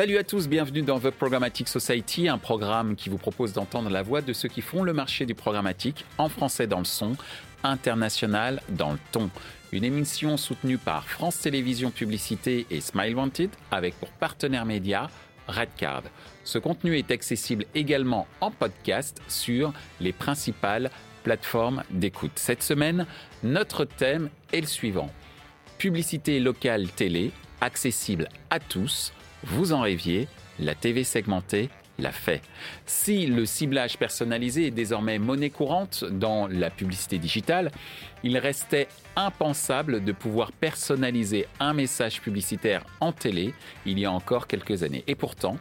Salut à tous, bienvenue dans The Programmatic Society, un programme qui vous propose d'entendre la voix de ceux qui font le marché du programmatique en français dans le son, international dans le ton. Une émission soutenue par France Télévisions Publicité et Smile Wanted avec pour partenaire média Redcard. Ce contenu est accessible également en podcast sur les principales plateformes d'écoute. Cette semaine, notre thème est le suivant. Publicité locale télé, accessible à tous vous en rêviez, la TV segmentée l'a fait. Si le ciblage personnalisé est désormais monnaie courante dans la publicité digitale, il restait impensable de pouvoir personnaliser un message publicitaire en télé il y a encore quelques années. Et pourtant,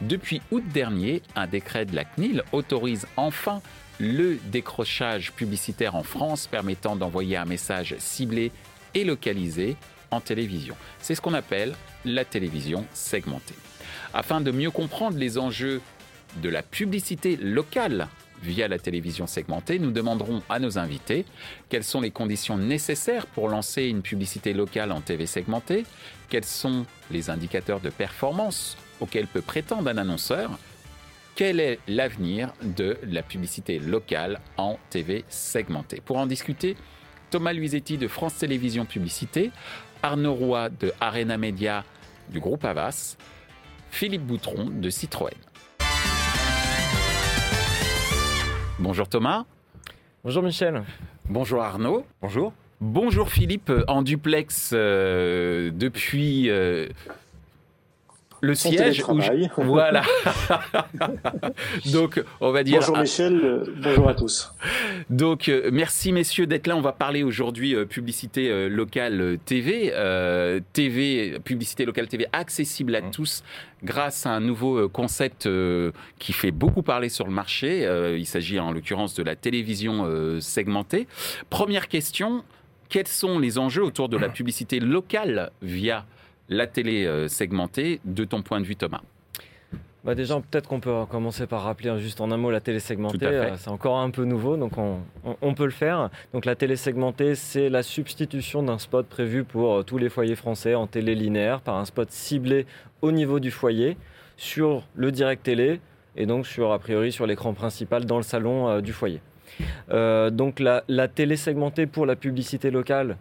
depuis août dernier, un décret de la CNIL autorise enfin le décrochage publicitaire en France permettant d'envoyer un message ciblé et localisé télévision. C'est ce qu'on appelle la télévision segmentée. Afin de mieux comprendre les enjeux de la publicité locale via la télévision segmentée, nous demanderons à nos invités quelles sont les conditions nécessaires pour lancer une publicité locale en TV segmentée, quels sont les indicateurs de performance auxquels peut prétendre un annonceur, quel est l'avenir de la publicité locale en TV segmentée. Pour en discuter, Thomas Luisetti de France Télévisions Publicité, Arnaud Roy de Arena Media du groupe Avas, Philippe Boutron de Citroën. Bonjour Thomas. Bonjour Michel. Bonjour Arnaud. Bonjour. Bonjour Philippe en duplex euh, depuis euh, le siège. Où Voilà. Donc, on va dire. Bonjour Michel, euh, bonjour à tous. Donc, euh, merci messieurs d'être là. On va parler aujourd'hui euh, publicité locale TV, TV, publicité locale TV accessible à mmh. tous grâce à un nouveau concept qui fait beaucoup parler sur le marché. il s'agit en l'occurrence de la télévision segmentée. Première question. Quels sont les enjeux autour de la publicité locale via la télé euh, segmentée, de ton point de vue, Thomas bah déjà, peut-être qu'on peut commencer par rappeler juste en un mot la télé segmentée. Euh, c'est encore un peu nouveau, donc on, peut le faire. Donc la télé segmentée, c'est la substitution d'un spot prévu pour euh, tous les foyers français en télé linéaire par un spot ciblé au niveau du foyer sur le direct télé et donc sur a priori sur l'écran principal dans le salon du foyer. donc la, la, télé segmentée pour la publicité locale,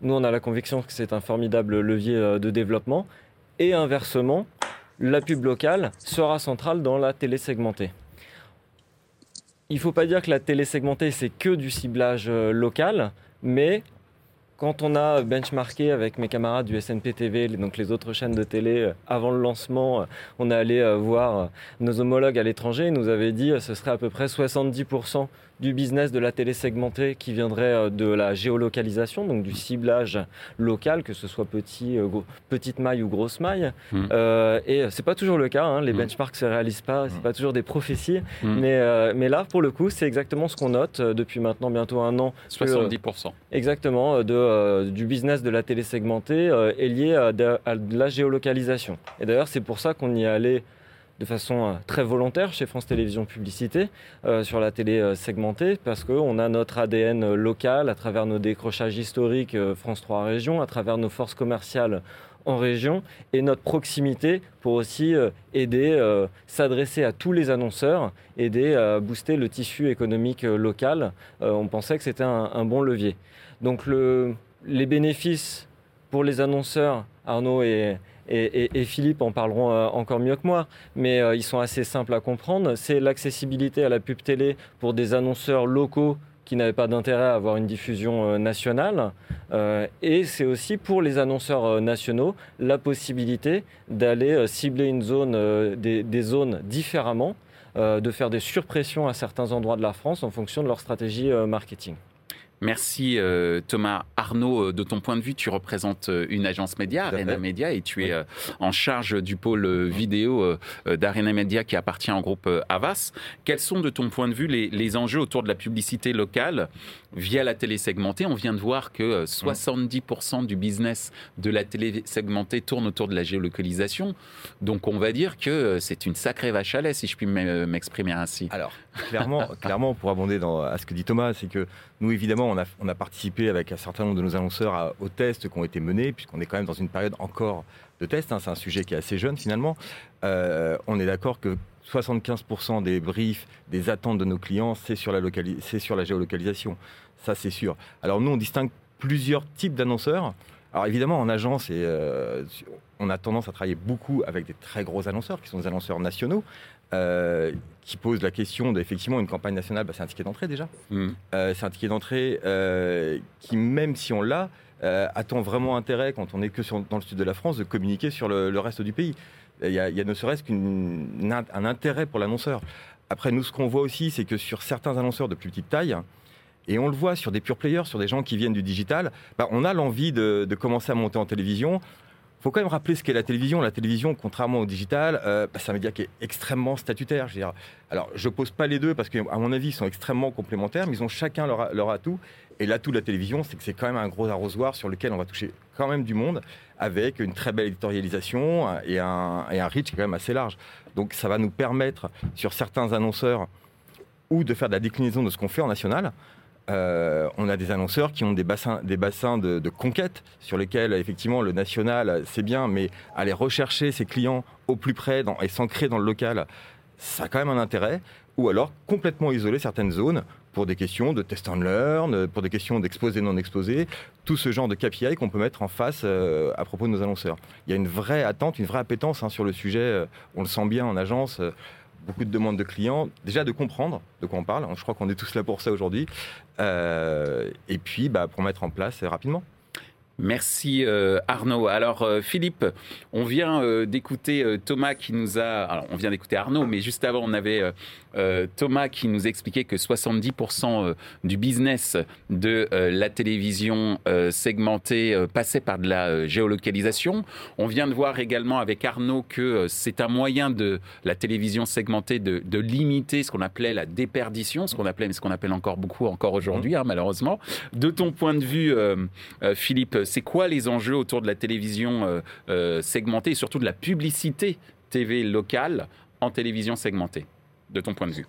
nous, on a la conviction que c'est un formidable levier euh, de développement. Et inversement, la pub locale sera centrale dans la télé segmentée. Il ne faut pas dire que la télé segmentée, c'est que du ciblage euh, local, mais quand on a benchmarké avec mes camarades du SNP TV, donc les autres chaînes de télé, euh, avant le lancement, on est allé voir nos homologues à l'étranger, ils nous avaient dit que ce serait à peu près 70% du business de la télé segmentée qui viendrait euh, de la géolocalisation, donc du ciblage local, que ce soit petit, euh, petite maille ou grosse maille. Mm. Euh, et c'est pas toujours le cas, hein. les mm. benchmarks se réalisent pas, c'est mm. pas toujours des prophéties. Mais, mais là, pour le coup, c'est exactement ce qu'on note depuis maintenant bientôt un an. 70%. exactement, de, du business de la télé segmentée est lié à de, à de la géolocalisation. Et d'ailleurs, c'est pour ça qu'on y est allé de façon euh, très volontaire chez France Télévisions Publicité euh, sur la télé euh, segmentée parce qu'on a notre ADN local à travers nos décrochages historiques France 3 Régions, à travers nos forces commerciales en région et notre proximité pour aussi aider, s'adresser à tous les annonceurs, aider à booster le tissu économique local. on pensait que c'était un, bon levier. Donc le, les bénéfices pour les annonceurs, Arnaud et, et, Philippe en parleront euh, encore mieux que moi, mais euh, ils sont assez simples à comprendre. C'est l'accessibilité à la pub télé pour des annonceurs locaux qui n'avaient pas d'intérêt à avoir une diffusion euh, nationale. et c'est aussi pour les annonceurs nationaux la possibilité d'aller cibler une zone, des, zones différemment, de faire des surpressions à certains endroits de la France en fonction de leur stratégie marketing. Merci euh, Thomas. Arnaud, euh, de ton point de vue, tu représentes euh, une agence média, Arena Media, et tu es en charge du pôle vidéo d'Arena Media qui appartient au groupe Avas. Quels sont, de ton point de vue, les, enjeux autour de la publicité locale via la télé segmentée? On vient de voir que 70% du business de la télé segmentée tourne autour de la géolocalisation. Donc on va dire que c'est une sacrée vache à lait, si je puis m'exprimer ainsi. Alors, clairement, clairement, pour abonder dans, à ce que dit Thomas, c'est que nous, évidemment, on a, on a, participé avec un certain nombre de nos annonceurs aux tests qui ont été menés, puisqu'on est quand même dans une période encore de tests. Hein. c'est un sujet qui est assez jeune finalement. Euh, on est d'accord que 75% des briefs, des attentes de nos clients, c'est sur, la sur la géolocalisation. Ça, c'est sûr. Alors nous, on distingue plusieurs types d'annonceurs. Alors évidemment, en agence, et, euh, on a tendance à travailler beaucoup avec des très gros annonceurs, qui sont des annonceurs nationaux, euh, qui posent la question d'effectivement une campagne nationale, bah, c'est un ticket d'entrée déjà. Mmh. Euh, c'est un ticket d'entrée qui, même si on l'a, attend vraiment intérêt, quand on n'est que dans le sud de la France, de communiquer sur le, reste du pays. Il y, a, ne serait-ce qu'un intérêt pour l'annonceur. Après, nous, ce qu'on voit aussi, c'est que sur certains annonceurs de plus petite taille, et on le voit sur des pure players, sur des gens qui viennent du digital, bah, on a l'envie de, commencer à monter en télévision. Il faut quand même rappeler ce qu'est la télévision. La télévision, contrairement au digital, euh, bah, c'est un média qui est extrêmement statutaire. Je veux. Alors, je pose pas les deux parce qu'à mon avis, ils sont extrêmement complémentaires, mais ils ont chacun leur, leur atout. Et l'atout de la télévision, c'est que c'est quand même un gros arrosoir sur lequel on va toucher quand même du monde, avec une très belle éditorialisation et un, et un reach quand même assez large. Donc, ça va nous permettre, sur certains annonceurs, ou de faire de la déclinaison de ce qu'on fait en national, euh, on a des annonceurs qui ont des bassins, des bassins de, conquête sur lesquels, effectivement, le national, c'est bien, mais aller rechercher ses clients au plus près et s'ancrer dans le local, ça a quand même un intérêt. Ou alors complètement isoler certaines zones pour des questions de test and learn, pour des questions d'exposé non exposé, tout ce genre de KPI qu'on peut mettre en face euh, à propos de nos annonceurs. Il y a une vraie attente, une vraie appétence hein, sur le sujet. Euh, on le sent bien en agence beaucoup de demandes de clients, déjà de comprendre de quoi on parle. Je crois qu'on est tous là pour ça aujourd'hui. Euh, et puis, bah, pour mettre en place rapidement. Merci euh, Arnaud. Alors euh, Philippe, on vient d'écouter Thomas qui nous a... Alors on vient d'écouter Arnaud, mais juste avant on avait euh, Thomas qui nous expliquait que 70% euh, du business de euh, la télévision segmentée passait par de la géolocalisation. On vient de voir également avec Arnaud que c'est un moyen de la télévision segmentée de, limiter ce qu'on appelait la déperdition, ce qu'on appelait, mais ce qu'on appelle encore beaucoup encore aujourd'hui, hein, malheureusement. De ton point de vue, Philippe, c'est quoi les enjeux autour de la télévision segmentée et surtout de la publicité TV locale en télévision segmentée de ton point de vue?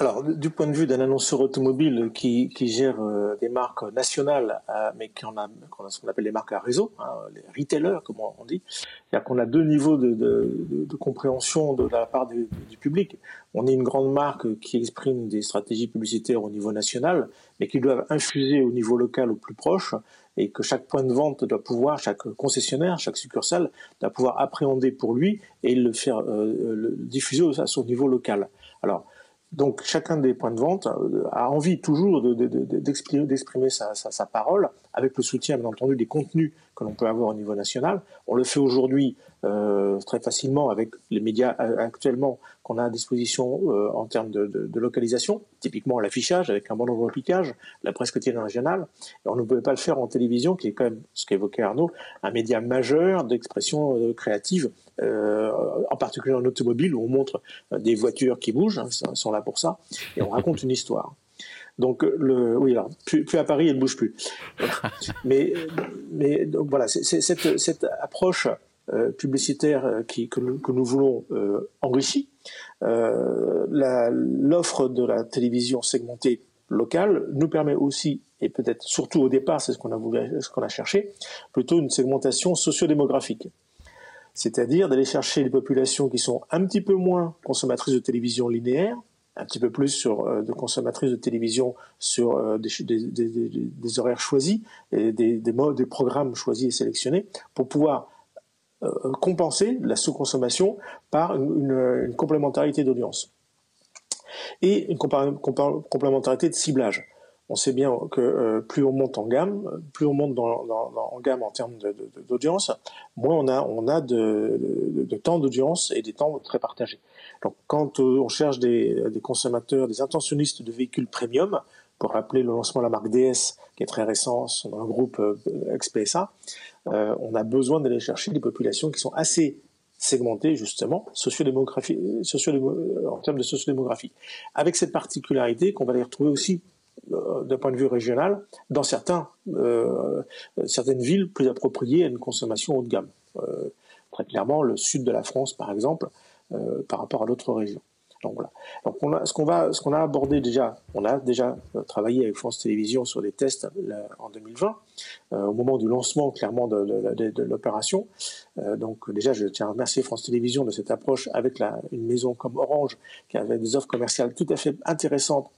Alors, du point de vue d'un annonceur automobile qui, gère euh, des marques nationales, euh, mais qui en a, ce qu'on appelle les marques à réseau, hein, les retailers, comme on dit, c'est-à-dire qu'on a deux niveaux de, compréhension de, la part du, public. On est une grande marque qui exprime des stratégies publicitaires au niveau national, mais qui doivent infuser au niveau local au plus proche, et que chaque point de vente doit pouvoir, chaque concessionnaire, chaque succursale doit pouvoir appréhender pour lui et le faire euh, le diffuser à son niveau local. Alors, donc chacun des points de vente euh, a envie toujours d'exprimer sa, parole avec le soutien bien entendu des contenus que l'on peut avoir au niveau national. On le fait aujourd'hui euh, très facilement avec les médias euh, actuellement qu'on a à disposition en termes de, localisation, typiquement l'affichage avec un bon repliquage, la presse quotidienne régionale. On ne pouvait pas le faire en télévision, qui est quand même, ce qu'évoquait Arnaud, un média majeur d'expression créative euh, en particulier en automobile, où on montre euh, des voitures qui bougent, hein, sont là pour ça, et on raconte une histoire. Donc, le, oui, alors, plus, à Paris, elle ne bouge plus. Mais, mais donc, voilà, c'est cette, cette, approche euh, publicitaire qui, que, nous, que, nous, voulons euh, enrichie. L'offre de la télévision segmentée locale nous permet aussi, et peut-être surtout au départ, c'est ce qu'on a, ce qu'on a cherché, plutôt une segmentation sociodémographique c'est-à-dire d'aller chercher les populations qui sont un petit peu moins consommatrices de télévision linéaire, un petit peu plus sur euh, de consommatrices de télévision sur euh, des, horaires choisis, et des, modes, des programmes choisis et sélectionnés, pour pouvoir euh, compenser la sous-consommation par une, complémentarité d'audience et une complémentarité de ciblage on sait bien que euh, plus on monte en gamme, plus on monte en gamme en termes d'audience, moins on a, de, temps d'audience et des temps très partagés. Donc quand euh, on cherche des, consommateurs, des intentionnistes de véhicules premium, pour rappeler le lancement de la marque DS, qui est très récent dans le groupe euh, ex-PSA, on a besoin d'aller chercher des populations qui sont assez segmentées justement en termes de sociodémographie. Avec cette particularité qu'on va les retrouver aussi euh, d'un point de vue régional dans certains, euh, certaines villes plus appropriées à une consommation haut de gamme. Euh, très clairement, le sud de la France, par exemple, par rapport à d'autres régions. Donc voilà. Donc on a, ce qu'on va, ce qu'on a abordé déjà, on a déjà euh, travaillé avec France Télévisions sur des tests en 2020, euh, au moment du lancement clairement de, l'opération. Euh, donc déjà, je tiens à remercier France Télévisions de cette approche avec une maison comme Orange qui avait des offres commerciales tout à fait intéressantes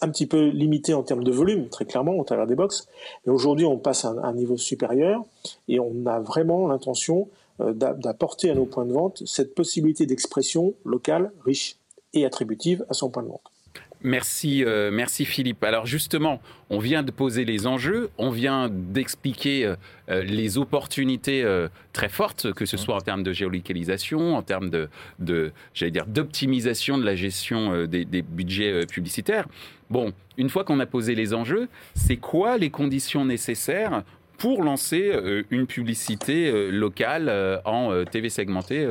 un petit peu limitées en termes de volume, très clairement, au travers des box. Mais aujourd'hui, on passe à un niveau supérieur et on a vraiment l'intention d'apporter à nos points de vente cette possibilité d'expression locale riche et attributive à son point de vente. Merci, euh, merci Philippe. Alors justement, on vient de poser les enjeux, on vient d'expliquer euh, euh, les opportunités très fortes, que ce soit en termes de géolocalisation, en termes de, d'optimisation de la gestion des, budgets publicitaires. Bon, une fois qu'on a posé les enjeux, c'est quoi les conditions nécessaires pour lancer euh, une publicité euh, locale euh, en TV segmentée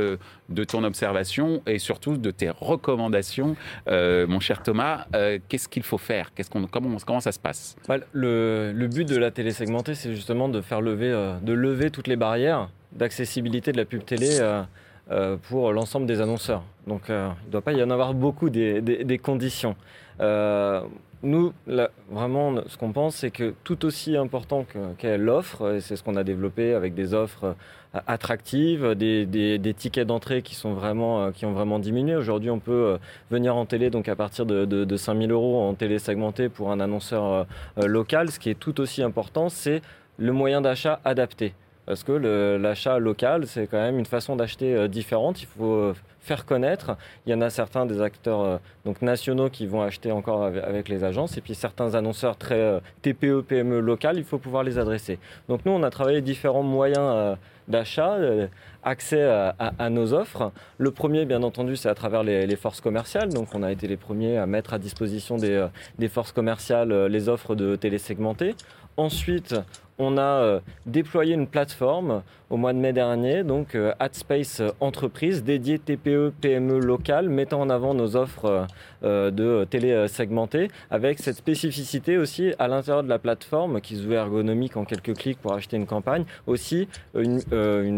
de ton observation et surtout de tes recommandations, mon cher Thomas. Qu'est-ce qu'il faut faire? Comment, ça se passe? Bah, le, but de la télé segmentée, c'est justement de faire lever, de lever toutes les barrières d'accessibilité de la pub télé. pour l'ensemble des annonceurs. Donc il ne doit pas y en avoir beaucoup des conditions. Nous, vraiment, ce qu'on pense, c'est que tout aussi important qu'est l'offre, et c'est ce qu'on a développé avec des offres euh, attractives, des, tickets d'entrée euh, qui ont vraiment diminué. Aujourd'hui, on peut euh, venir en télé donc à partir de, de, 5000 euros en télé segmentée pour un annonceur local. Ce qui est tout aussi important, c'est le moyen d'achat adapté. Parce que l'achat local, c'est quand même une façon d'acheter différente. Il faut faire connaître. Il y en a certains des acteurs euh, donc nationaux qui vont acheter encore avec, les agences et puis certains annonceurs très euh, TPE, PME locales, il faut pouvoir les adresser. Donc nous, on a travaillé différents moyens euh, d'achat, accès à, nos offres. Le premier, bien entendu, c'est à travers les, forces commerciales. Donc on a été les premiers à mettre à disposition des, des forces commerciales les offres de télésegmentées. Ensuite, on a euh, déployé une plateforme au mois de mai dernier, donc euh, AdSpace Entreprise, dédiée TPE, PME locale, mettant en avant nos offres euh, de télé segmentées, avec cette spécificité aussi à l'intérieur de la plateforme, qui se ergonomique en quelques clics pour acheter une campagne, aussi une,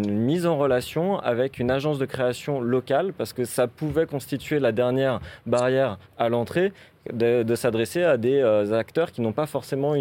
mise en relation avec une agence de création locale, parce que ça pouvait constituer la dernière barrière à l'entrée, de, s'adresser à des acteurs qui n'ont pas forcément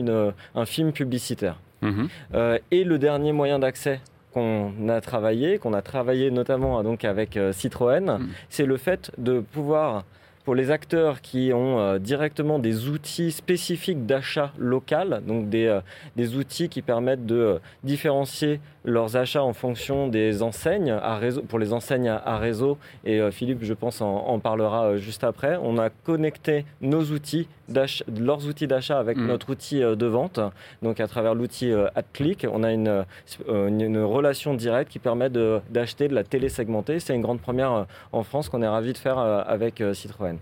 un film publicitaire. Mhm. Euh, et le dernier moyen d'accès qu'on a travaillé, qu'on a travaillé notamment donc avec euh, Citroën, mhm. c'est le fait de pouvoir pour les acteurs qui ont euh, directement des outils spécifiques d'achat local, donc des, euh, des, outils qui permettent de euh, différencier leurs achats en fonction des enseignes à réseau, pour les enseignes à, réseau, et Philippe, je pense, en, parlera juste après. On a connecté nos outils leurs outils d'achat avec mmh. notre outil de vente, donc à travers l'outil AdClick, on a une, une, relation directe qui permet d'acheter de, de, la télé segmentée. C'est une grande première en France qu'on est ravi de faire avec Citroën.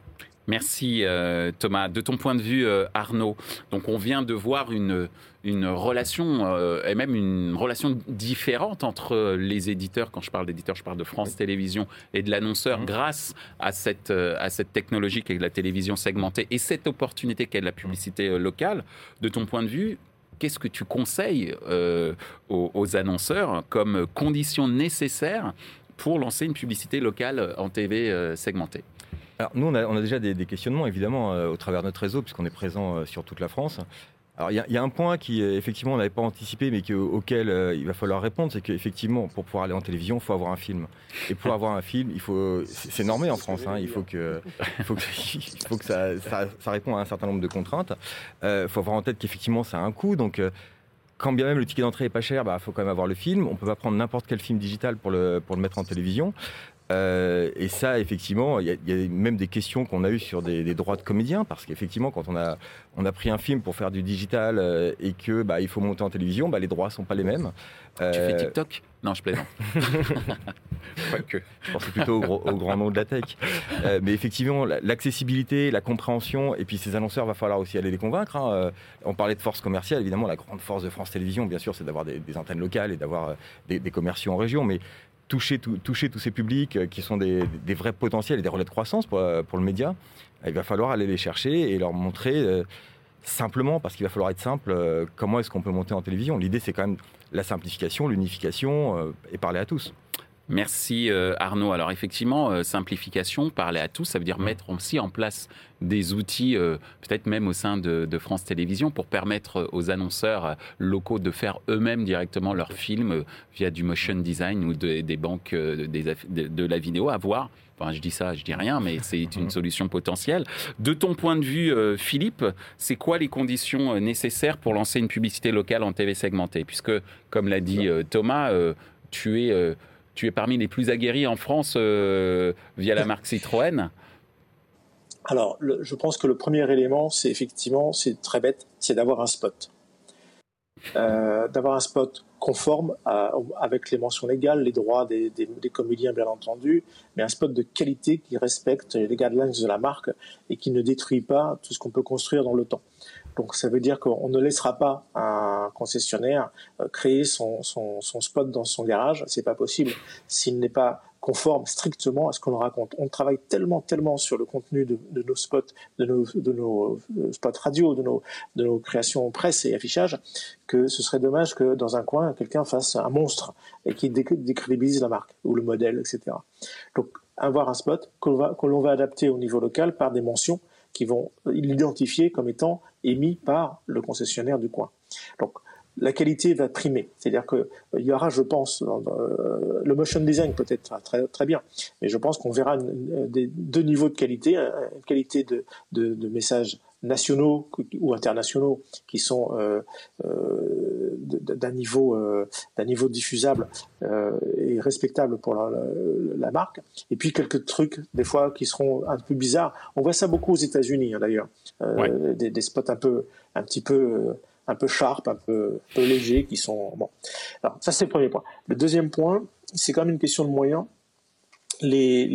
Merci euh, Thomas. De ton point de vue, euh, Arnaud, donc on vient de voir une, une relation, euh, et même une relation différente entre les éditeurs, quand je parle d'éditeurs, je parle de France Télévisions et de l'annonceur, mmh. grâce à cette, à cette technologie qu'est la télévision segmentée et cette opportunité qu'est la publicité locale. De ton point de vue, qu'est-ce que tu conseilles aux, aux annonceurs comme condition nécessaire pour lancer une publicité locale en TV segmentée? Alors nous, on a, déjà des, questionnements, évidemment, euh, au travers de notre réseau, puisqu'on est présent euh, sur toute la France. Alors il y, a un point qui, euh, effectivement, on n'avait pas anticipé, mais auquel il va falloir répondre, c'est qu'effectivement, pour pouvoir aller en télévision, il faut avoir un film. Et pour avoir un film, il faut, c'est normé en France, hein, il faut que, il faut que, ça, ça, réponde à un certain nombre de contraintes. Il faut avoir en tête qu'effectivement, ça a un coût, donc quand bien même le ticket d'entrée est pas cher, il bah, faut quand même avoir le film. On peut pas prendre n'importe quel film digital pour le mettre en télévision. Euh, et ça, effectivement, il y, a même des questions qu'on a eues sur des, droits de comédiens, parce qu'effectivement, quand on a, on a pris un film pour faire du digital euh, et que bah, il faut monter en télévision, bah, les droits sont pas les mêmes. Tu fais euh, TikTok? Non, je plaisante. Je pensais plutôt au, grand nom de la tech. mais effectivement, l'accessibilité, la compréhension, et puis ces annonceurs, va falloir aussi aller les convaincre. Hein. on parlait de force commerciale, évidemment, la grande force de France Télévisions, bien sûr, c'est d'avoir des, antennes locales et d'avoir des, des, commerciaux en région. Mais toucher, tous ces publics euh, qui sont des, vrais potentiels et des relais de croissance pour, euh, le média, il va falloir aller les chercher et leur montrer euh, simplement, parce qu'il va falloir être simple, comment est-ce qu'on peut monter en télévision. L'idée, c'est quand même la simplification, l'unification et parler à tous. Merci euh, Arnaud. Alors effectivement, euh, simplification, parler à tous, ça veut dire mettre aussi en place des outils, euh, peut-être même au sein de, France Télévisions, pour permettre aux annonceurs locaux de faire eux-mêmes directement leurs films via du motion design ou des banques de, la vidéo, à voir. Enfin, je dis ça, je dis rien, mais c'est une solution potentielle. De ton point de vue, Philippe, c'est quoi les conditions nécessaires pour lancer une publicité locale en TV segmentée? Puisque, comme l'a dit Thomas, tu es tu es parmi les plus aguerris en France euh, via la marque Citroën. Alors, je pense que le premier élément, c'est effectivement, c'est très bête, c'est d'avoir un spot. Euh, d'avoir un spot conforme avec les mentions légales, les droits des, comédiens bien entendu, mais un spot de qualité qui respecte les guidelines de la marque et qui ne détruit pas tout ce qu'on peut construire dans le temps. Donc ça veut dire qu'on ne laissera pas un concessionnaire euh, créer son, son, son spot dans son garage, c'est pas possible s'il n'est pas conforme strictement à ce qu'on raconte. On travaille tellement, tellement sur le contenu de, nos spots, de nos, euh, spots radio, de nos, de nos créations presse et affichage, que ce serait dommage que dans un coin, quelqu'un fasse un monstre et qui décrédibilise la marque ou le modèle, etc. Donc, avoir un spot que l'on va, va adapter au niveau local par des mentions qui vont l'identifier comme étant émis par le concessionnaire du coin. Donc, la qualité va primer. C'est-à-dire qu'il euh, y aura, je pense, euh, le motion design peut-être très, très bien, mais je pense qu'on verra des, deux niveaux de qualité, une qualité de, de, messages nationaux ou internationaux qui sont euh, d'un niveau d'un niveau diffusable et respectable pour la, marque. Et puis quelques trucs des fois qui seront un peu bizarres. On voit ça beaucoup aux États-Unis hein, d'ailleurs. Des, des, spots un peu un petit peu un peu sharp, un peu, un peu légers, qui sont bon. Alors ça c'est le premier point. Le deuxième point, c'est quand même une question de moyens. Les,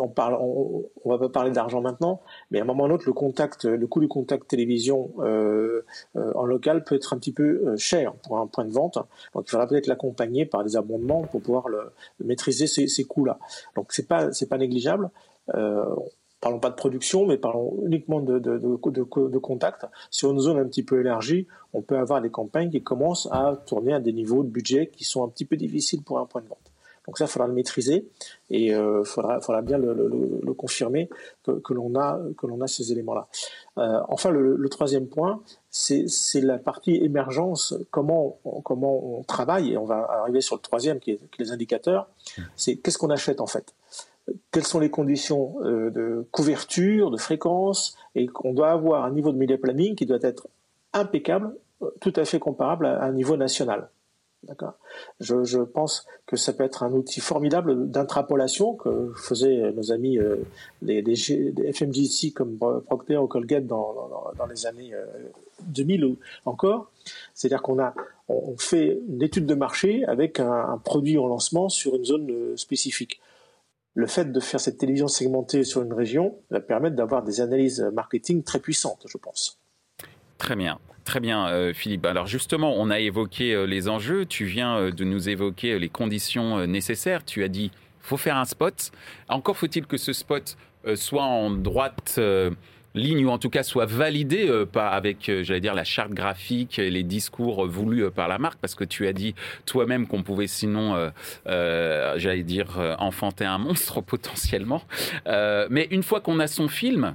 on parle, on, va pas parler d'argent maintenant, mais à un moment ou à un autre, le contact, le coût du contact télévision euh, euh, en local peut être un petit peu euh, cher pour un point de vente. Donc il faudra peut-être l'accompagner par des abondements pour pouvoir le, maîtriser ces, ces coûts-là. Donc c'est pas c'est pas négligeable. Parlons pas de production, mais parlons uniquement de, de, de, de, contact. Sur une zone un petit peu élargie, on peut avoir des campagnes qui commencent à tourner à des niveaux de budget qui sont un petit peu difficiles pour un point de vente. Donc ça, il faudra le maîtriser et il euh, faudra, faudra bien le, le, confirmer que, que l'on a, que l'on a ces éléments-là. Euh, enfin, le, troisième point, c'est, la partie émergence. Comment, on, comment on travaille et on va arriver sur le troisième qui est, qui est les indicateurs. C'est qu'est-ce qu'on achète en fait? Quelles sont les conditions euh, de couverture, de fréquence, et qu'on doit avoir un niveau de media planning qui doit être impeccable, euh, tout à fait comparable à un niveau national. D'accord? Je, pense que ça peut être un outil formidable d'intrapolation que faisaient nos amis euh, les, comme Procter ou Colgate dans, les années 2000 ou encore. C'est-à-dire qu'on a on fait une étude de marché avec un produit en lancement sur une zone spécifique le fait de faire cette télévision segmentée sur une région va permettre d'avoir des analyses marketing très puissantes, je pense. Très bien. Très bien, euh, Philippe. Alors justement, on a évoqué euh, les enjeux. Tu viens euh, de nous évoquer les conditions nécessaires. Tu as dit, faut faire un spot. Encore faut-il que ce spot soit en droite ligne ou en tout cas soit validé euh, pas avec, euh, j'allais dire, la charte graphique et les discours voulus euh, par la marque, parce que tu as dit toi-même qu'on pouvait sinon, j'allais dire, enfanter un monstre potentiellement. mais une fois qu'on a son film,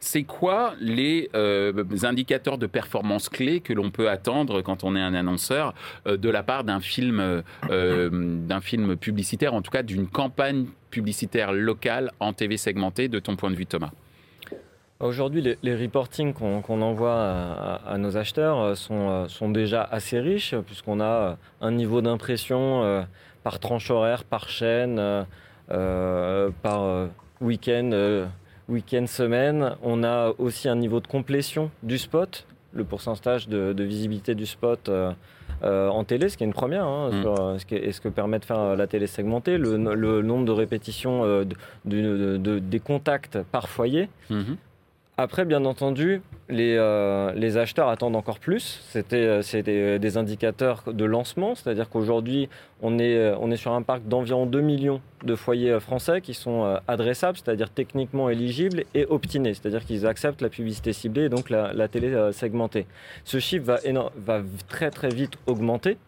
c'est quoi les indicateurs de performance clés que l'on peut attendre quand on est un annonceur de la part d'un film, d'un film publicitaire, en tout cas d'une campagne publicitaire locale en TV segmentée, de ton point de vue, Thomas? Aujourd'hui, les, les, reportings qu'on envoie à, nos acheteurs euh, sont, euh, sont, déjà assez riches, puisqu'on a euh, un niveau d'impression par tranche horaire, par chaîne, par week-end, week-end, semaine. On a aussi un niveau de complétion du spot, le pourcentage de, de visibilité du spot. en télé, ce qui est une première, hein, mm. sur, ce, que, ce, que, permet de faire la télé segmentée, le, le nombre de répétitions de, des contacts par foyer. Mm-hmm. Après, bien entendu, les, euh, les, acheteurs attendent encore plus. C'était euh, des, indicateurs de lancement, c'est-à-dire qu'aujourd'hui, on est, euh, on est sur un parc d'environ 2 millions de foyers français qui sont adressables, c'est-à-dire techniquement éligibles et optinés, c'est-à-dire qu'ils acceptent la publicité ciblée et donc la, télé segmentée. Ce chiffre va, va très très vite augmenter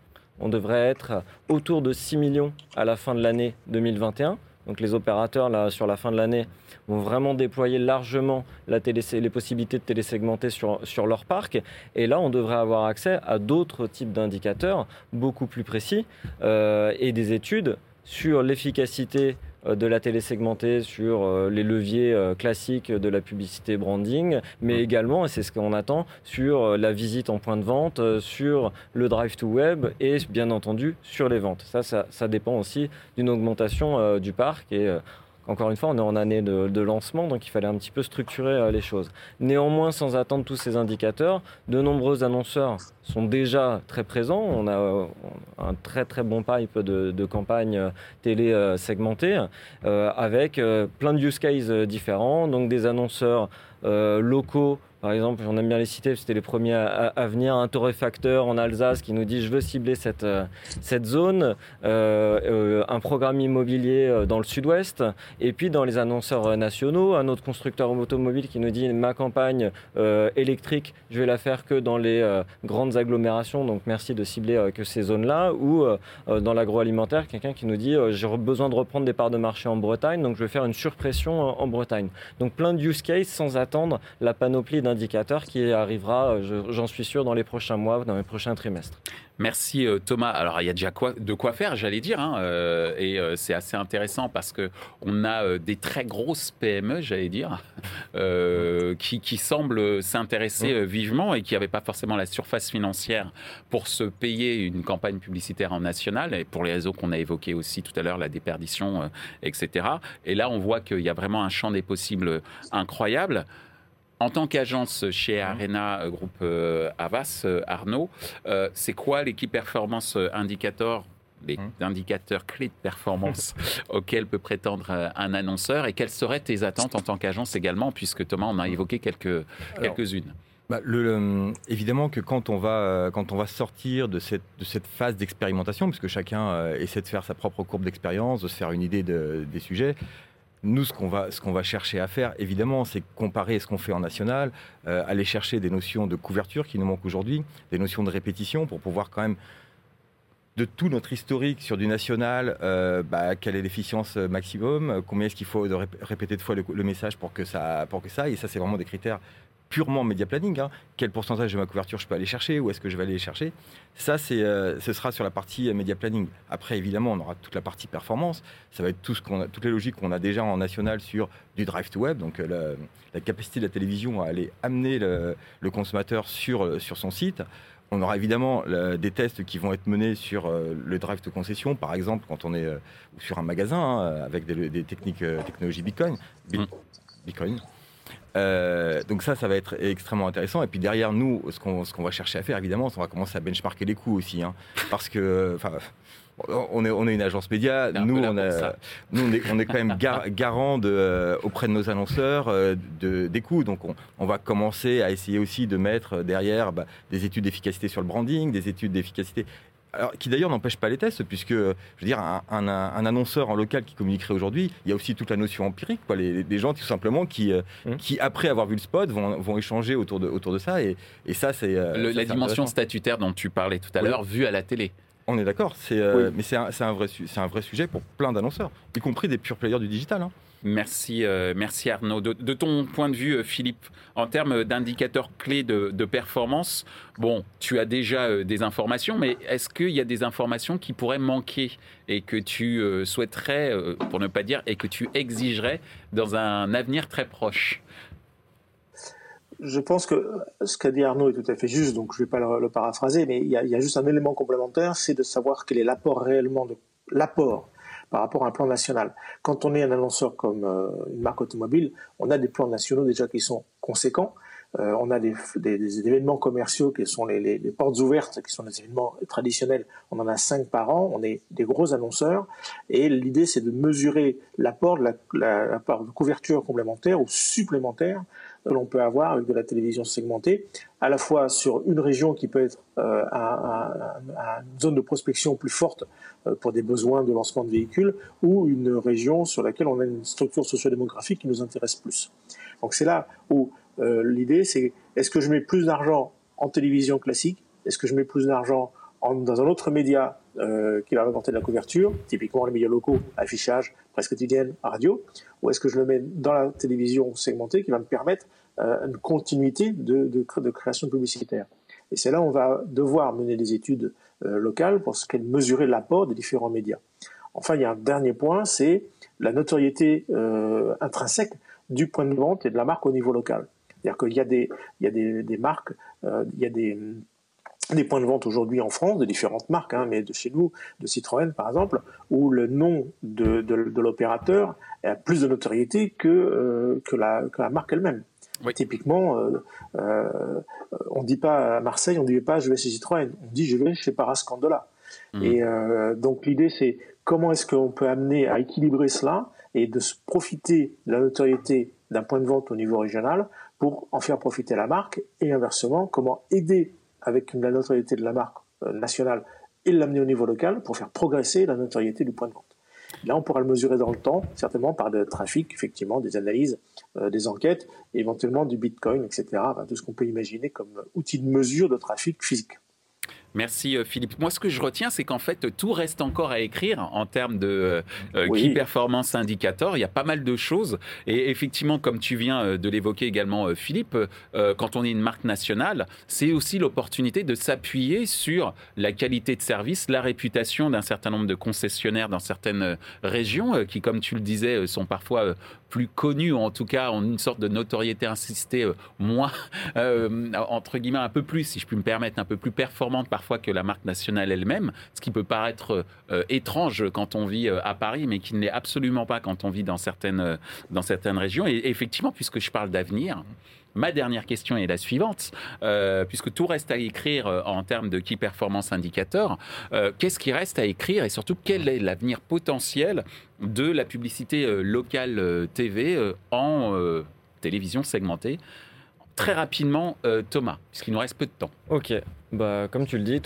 on devrait être autour de 6 millions à la fin de l'année 2021. Donc les opérateurs, là, sur la fin de l'année, vont vraiment déployer largement la les possibilités de télésegmenter sur, sur leur parc. Et là, on devrait avoir accès à d'autres types d'indicateurs beaucoup plus précis euh, et des études sur l'efficacité de la télé segmentée sur euh, les leviers euh, classiques de la publicité branding, mais mmh. également, et c'est ce qu'on attend, sur la visite en point de vente, sur le drive to web et bien entendu sur les ventes. Ça, ça, dépend aussi d'une augmentation du parc et encore une fois, on est en année de, lancement, donc il fallait un petit peu structurer euh, les choses. Néanmoins, sans attendre tous ces indicateurs, de nombreux annonceurs sont déjà très présents. On a euh, un très très bon pipe de, de campagnes euh, télé segmentées avec plein de use cases différents, donc des annonceurs locaux par exemple, on aime bien les citer, c'était les premiers à, venir. Un torréfacteur en Alsace qui nous dit je veux cibler cette, euh, cette zone. Euh, euh, un programme immobilier dans le sud-ouest. Et puis dans les annonceurs nationaux, un autre constructeur automobile qui nous dit ma campagne électrique, je vais la faire que dans les grandes agglomérations. Donc merci de cibler que ces zones-là. Ou dans l'agroalimentaire, quelqu'un qui nous dit j'ai besoin de reprendre des parts de marché en Bretagne, donc je vais faire une surpression en Bretagne. Donc plein de use sans attendre la panoplie indicateur qui arrivera, euh, j'en suis sûr, dans les prochains mois, dans les prochains trimestres. Merci euh, Thomas. Alors il y a déjà de quoi faire, j'allais dire, hein, euh, et c'est assez intéressant parce que on a des très grosses PME, j'allais dire, qui, qui, semblent s'intéresser vivement et qui n'avaient pas forcément la surface financière pour se payer une campagne publicitaire en national et pour les réseaux qu'on a évoqués aussi tout à l'heure, la déperdition, etc. Et là, on voit qu'il y a vraiment un champ des possibles incroyable. En tant qu'agence chez Arena euh, Groupe euh, Avas, euh, Arnaud, c'est quoi l'équipe performance indicator les hum. indicateurs clés de performance auxquels peut prétendre un annonceur et quelles seraient tes attentes en tant qu'agence également, puisque Thomas en a évoqué quelques, quelques-unes. bah, évidemment que quand on va, quand on va sortir de cette, de cette phase d'expérimentation, puisque chacun essaie de faire sa propre courbe d'expérience, de se faire une idée des sujets, nous, ce qu'on va, va chercher à faire, évidemment, c'est comparer ce qu'on fait en national, euh, aller chercher des notions de couverture qui nous manquent aujourd'hui, des notions de répétition pour pouvoir quand même de tout notre historique sur du national, euh, bah, quelle est l'efficience maximum, combien est-ce qu'il faut de répéter de fois le, le, message pour que ça, pour que ça, et ça c'est vraiment des critères purement média planning, hein. quel pourcentage de ma couverture je peux aller chercher, où est-ce que je vais aller chercher, ça c'est, euh, ce sera sur la partie euh, média planning. Après évidemment on aura toute la partie performance, ça va être tout ce qu'on a, toutes les logiques qu'on a déjà en national sur du drive to web, donc euh, la, capacité de la télévision à aller amener le, consommateur sur, sur son site. On aura évidemment des tests qui vont être menés sur le drive de concession, par exemple quand on est sur un magasin hein, avec des, techniques technologie Bitcoin. Mmh. Bitcoin. Euh, donc ça, ça va être extrêmement intéressant. Et puis derrière nous, ce qu'on qu'on va chercher à faire, évidemment, c'est on va commencer à benchmarker les coûts aussi, hein, parce que, enfin. On est, on est une agence média. Nous, on, a, nous on, est, on est quand même garant de, euh, auprès de nos annonceurs euh, de, des coûts. Donc, on, on, va commencer à essayer aussi de mettre derrière bah, des études d'efficacité sur le branding, des études d'efficacité alors, qui d'ailleurs n'empêche pas les tests, puisque, je veux dire, un, annonceur en local qui communiquerait aujourd'hui, il y a aussi toute la notion empirique, quoi, les, gens tout simplement qui, euh, mmh. qui, après avoir vu le spot, vont, vont échanger autour de, autour de ça, et, et ça, c'est... Euh, la dimension statutaire dont tu parlais tout à l'heure, vue à la télé. On est d'accord, euh, mais c'est un, un, vrai, un vrai sujet pour plein d'annonceurs, y compris des pure players du digital. Hein. Merci, euh, merci Arnaud. De, ton point de vue, euh, Philippe, en termes d'indicateurs clés de, performance, bon, tu as déjà euh, des informations, mais est-ce qu'il y a des informations qui pourraient manquer et que tu souhaiterais, pour ne pas dire, et que tu exigerais dans un avenir très proche? Je pense que ce qu'a dit Arnaud est tout à fait juste, donc je ne vais pas le, paraphraser, mais il y, a, il y, a, juste un élément complémentaire, c'est de savoir quel est l'apport réellement de l'apport par rapport à un plan national. Quand on est un annonceur comme euh, une marque automobile, on a des plans nationaux déjà qui sont conséquents. Euh, on a des, événements commerciaux qui sont les, portes ouvertes, qui sont des événements traditionnels. On en a cinq par an. On est des gros annonceurs. Et l'idée, c'est de mesurer l'apport de, la, de couverture complémentaire ou supplémentaire que l'on peut avoir avec de la télévision segmentée, à la fois sur une région qui peut être euh, une zone de prospection plus forte euh, pour des besoins de lancement de véhicules, ou une région sur laquelle on a une structure sociodémographique qui nous intéresse plus. Donc c'est là où euh, l'idée c'est est-ce que je mets plus d'argent en télévision classique Est-ce que je mets plus d'argent dans un autre média euh, qui va apporter de la couverture, typiquement les médias locaux, affichage, presse quotidienne, radio, ou est-ce que je le mets dans la télévision segmentée qui va me permettre euh, une continuité de, de, création publicitaire? Et c'est là où on va devoir mener des études euh, locales pour ce qu'elle mesurer l'apport des différents médias. Enfin, il y a un dernier point, c'est la notoriété intrinsèque du point de vente et de la marque au niveau local. C'est-à-dire qu'il y a des marques, il y a des des points de vente aujourd'hui en France, de différentes marques, hein, mais de chez nous, de Citroën par exemple, où le nom de, de, l'opérateur a plus de notoriété que, euh, que, la, que, la, marque elle-même. Typiquement, euh, euh, on ne dit pas à Marseille, on ne dit pas je vais chez Citroën, on dit je vais chez Parascandola. Mmh. Et donc l'idée c'est comment est-ce qu'on peut amener à équilibrer cela et de se profiter de la notoriété d'un point de vente au niveau régional pour en faire profiter la marque et inversement comment aider avec la notoriété de la marque euh, nationale et l'amener au niveau local pour faire progresser la notoriété du point de vente. Là, on pourra le mesurer dans le temps, certainement par le trafic, effectivement, des analyses, euh, des enquêtes, éventuellement du Bitcoin, etc. tout ce qu'on peut imaginer comme outil de mesure de trafic physique. Merci euh, Philippe. Moi, ce que je retiens, c'est qu'en fait, tout reste encore à écrire en termes de euh, Key Performance Indicator. Il y a pas mal de choses. Et effectivement, comme tu viens euh, de l'évoquer également, Philippe, quand on est une marque nationale, c'est aussi l'opportunité de s'appuyer sur la qualité de service, la réputation d'un certain nombre de concessionnaires dans certaines régions qui, comme tu le disais, sont parfois plus connus, ou en tout cas ont une sorte de notoriété insistée moins, entre guillemets, un peu plus, si je puis me permettre, un peu plus performante par parfois que la marque nationale elle-même, ce qui peut paraître euh, étrange quand on vit euh, à Paris, mais qui ne l'est absolument pas quand on vit dans certaines, euh, dans certaines régions. Et, effectivement, puisque je parle d'avenir, Ma dernière question est la suivante, puisque tout reste à écrire en termes de key performance indicator. Qu'est-ce qui reste à écrire et surtout quel est l'avenir potentiel de la publicité locale TV en télévision segmentée Très rapidement, Thomas, puisqu'il nous reste peu de temps. Ok. Bah, comme tu le dis,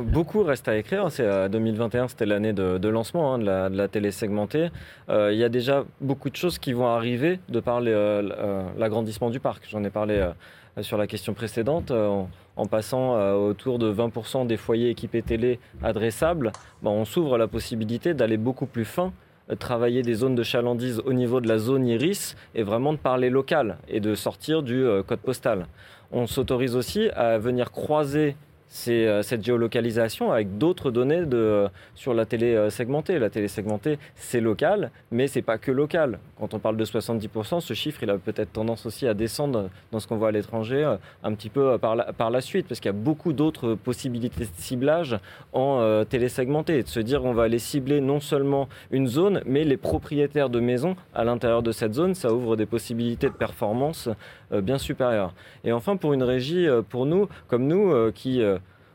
beaucoup reste à écrire. C'est 2021, c'était l'année de, lancement hein, de, la, télé segmentée. Euh, il y a déjà beaucoup de choses qui vont arriver de par euh, euh, l'agrandissement du parc. J'en ai parlé sur la question précédente. En, passant autour de 20% des foyers équipés télé adressables, bah, on s'ouvre la possibilité d'aller beaucoup plus fin travailler des zones de chalandise au niveau de la zone iris et vraiment de parler local et de sortir du code postal. On s'autorise aussi à venir croiser c'est euh, cette géolocalisation avec d'autres données de, sur la télé euh, segmentée. La télé segmentée, c'est local, mais c'est pas que local. Quand on parle de 70%, ce chiffre, il a peut-être tendance aussi à descendre dans ce qu'on voit à l'étranger euh, un petit peu par la, par la suite, parce qu'il y a beaucoup d'autres possibilités de ciblage en télé segmentée. De se dire on va aller cibler non seulement une zone, mais les propriétaires de maisons à l'intérieur de cette zone, ça ouvre des possibilités de performance bien supérieures. Et enfin, pour une régie, pour nous, comme nous, qui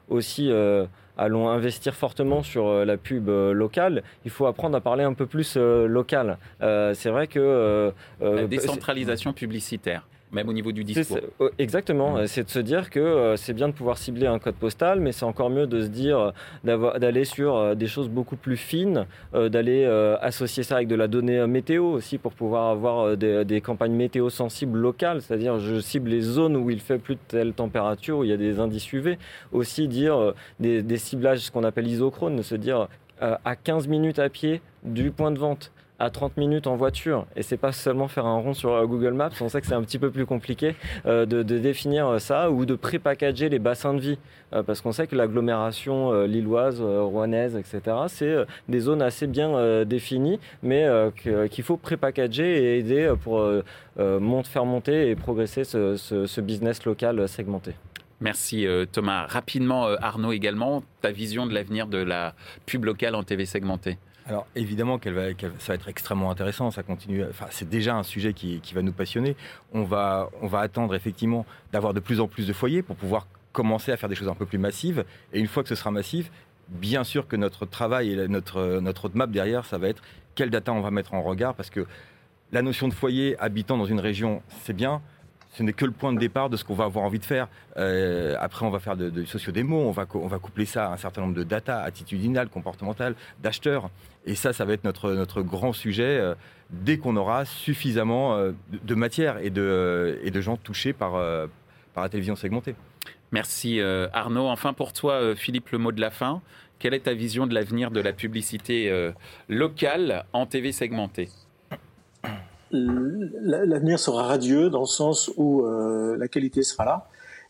aussi euh, allons investir fortement sur euh, la pub euh, locale, il faut apprendre à parler un peu plus local. c'est vrai que... la décentralisation publicitaire même au niveau du discours. Oh, exactement, c'est de se dire que euh, c'est bien de pouvoir cibler un code postal, mais c'est encore mieux de se dire d'aller sur euh, des choses beaucoup plus fines, euh, d'aller associer ça avec de la donnée météo aussi pour pouvoir avoir des, campagnes météo sensibles locales, c'est-à-dire je cible les zones où il fait plus de telle température, où il y a des indices UV. Aussi dire des, des ciblages, ce qu'on appelle isochrone, de se dire à 15 minutes à pied du point de vente à 30 minutes en voiture. Et c'est pas seulement faire un rond sur euh, Google Maps. On sait que c'est un petit peu plus compliqué euh, de, définir euh, ça ou de pré-packager les bassins de vie. parce qu'on sait que l'agglomération lilloise, rouennaise, etc., c'est des zones assez bien définies, mais qu'il faut pré-packager et aider pour faire monter et progresser ce, business local segmenté. Merci Thomas. Rapidement, Arnaud également, ta vision de l'avenir de la pub locale en TV segmentée alors évidemment qu'elle va, ça va être extrêmement intéressant, ça continue. Enfin, c'est déjà un sujet qui, va nous passionner. On va, on va attendre effectivement d'avoir de plus en plus de foyers pour pouvoir commencer à faire des choses un peu plus massives. Et une fois que ce sera massif, bien sûr que notre travail et notre, notre roadmap derrière, ça va être quelle data on va mettre en regard, parce que la notion de foyer habitant dans une région, c'est bien ce n'est que le point de départ de ce qu'on va avoir envie de faire. Euh, après, on va faire de, de socio-démo, on va, coupler ça à un certain nombre de data attitudinales, comportementales, d'acheteurs. Et ça, ça va être notre, notre grand sujet euh, dès qu'on aura suffisamment euh, de, matière et de, et de gens touchés par, par la télévision segmentée. Merci Arnaud. Enfin pour toi, Philippe, le mot de la fin. Quelle est ta vision de l'avenir de la publicité locale en TV segmentée? L'avenir sera radieux dans le sens où la qualité sera là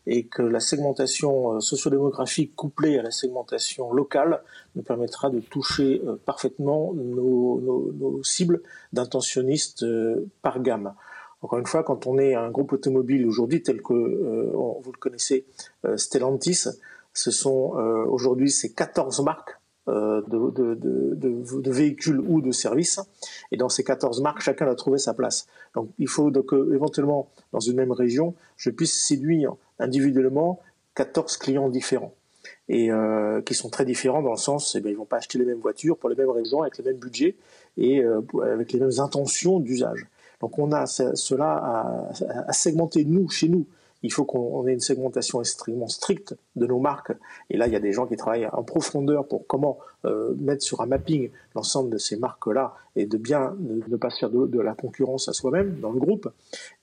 et que la segmentation euh, sociodémographique couplée à la segmentation locale nous permettra de toucher euh, parfaitement nos, cibles d'intentionnistes euh, par gamme. Encore une fois, quand on est un groupe automobile aujourd'hui tel que vous le connaissez, Stellantis, ce sont aujourd'hui ces 14 marques de, de, véhicules ou de services. Et dans ces 14 marques, chacun a trouvé sa place. Donc il faut donc éventuellement, dans une même région, je puisse séduire individuellement 14 clients différents et euh, qui sont très différents dans le sens, eh bien, ils vont pas acheter les mêmes voitures pour les mêmes raisons, avec les mêmes budgets et euh, avec les mêmes intentions d'usage. Donc on a cela à, à, segmenter nous chez nous il faut qu'on ait une segmentation extrêmement stricte de nos marques. Et là, il y a des gens qui travaillent en profondeur pour comment euh, mettre sur un mapping l'ensemble de ces marques-là et de bien ne, pas faire de, la concurrence à soi-même dans le groupe.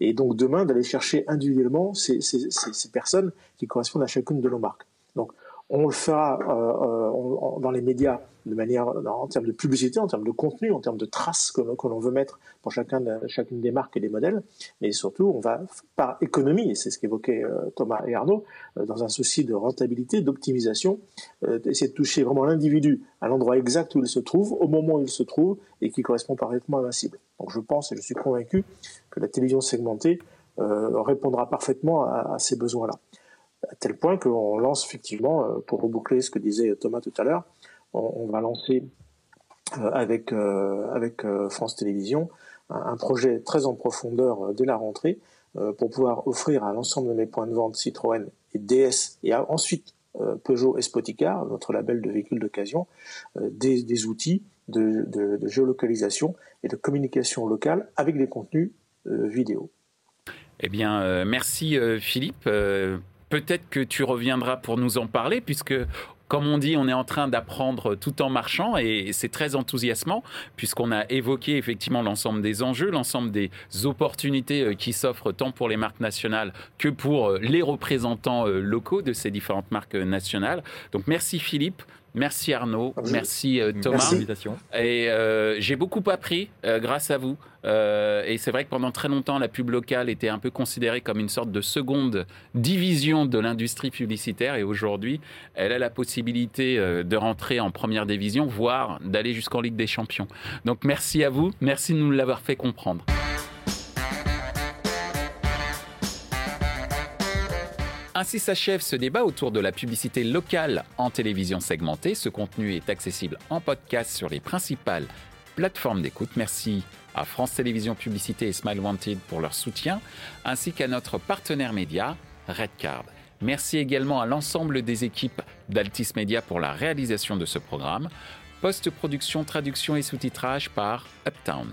Et donc demain, d'aller chercher individuellement ces, ces personnes qui correspondent à chacune de nos marques. Donc on le fera euh, euh, dans les médias de manière en termes de publicité, en termes de contenu, en termes de traces que, l'on veut mettre pour chacun chacune des marques et des modèles. Mais surtout, on va par économie, et c'est ce qu'évoquaient euh, Thomas et Arnaud, dans un souci de rentabilité, d'optimisation, essayer de toucher vraiment l'individu à l'endroit exact où il se trouve, au moment où il se trouve, et qui correspond parfaitement à la cible. Donc je pense et je suis convaincu que la télévision segmentée répondra parfaitement à ces besoins-là à tel point qu'on lance effectivement, euh, pour reboucler ce que disait Thomas tout à l'heure, on, va lancer euh, avec, euh, France Télévisions un, projet très en profondeur dès la rentrée pour pouvoir offrir à l'ensemble de mes points de vente Citroën et DS et ensuite Peugeot et Spoticar, notre label de véhicules d'occasion, des, outils de, de, géolocalisation et de communication locale avec des contenus vidéo. Eh bien, merci Philippe peut-être que tu reviendras pour nous en parler, puisque comme on dit, on est en train d'apprendre tout en marchant et c'est très enthousiasmant puisqu'on a évoqué effectivement l'ensemble des enjeux, l'ensemble des opportunités euh, qui s'offrent tant pour les marques nationales que pour euh, les représentants euh, locaux de ces différentes marques nationales. Donc merci Philippe. Merci Arnaud, merci euh, Thomas. Et euh, j'ai beaucoup appris euh, grâce à vous. et c'est vrai que pendant très longtemps, la pub locale était un peu considérée comme une sorte de seconde division de l'industrie publicitaire. Et aujourd'hui, elle a la possibilité de rentrer en première division, voire d'aller jusqu'en Ligue des Champions. Donc merci à vous, merci de nous l'avoir fait comprendre. Ainsi s'achève ce débat autour de la publicité locale en télévision segmentée. Ce contenu est accessible en podcast sur les principales plateformes d'écoute. Merci à France Télévisions Publicité et Smile Wanted pour leur soutien, ainsi qu'à notre partenaire média, Redcard. Merci également à l'ensemble des équipes d'Altis Media pour la réalisation de ce programme. Post-production, traduction et sous-titrage par Uptown.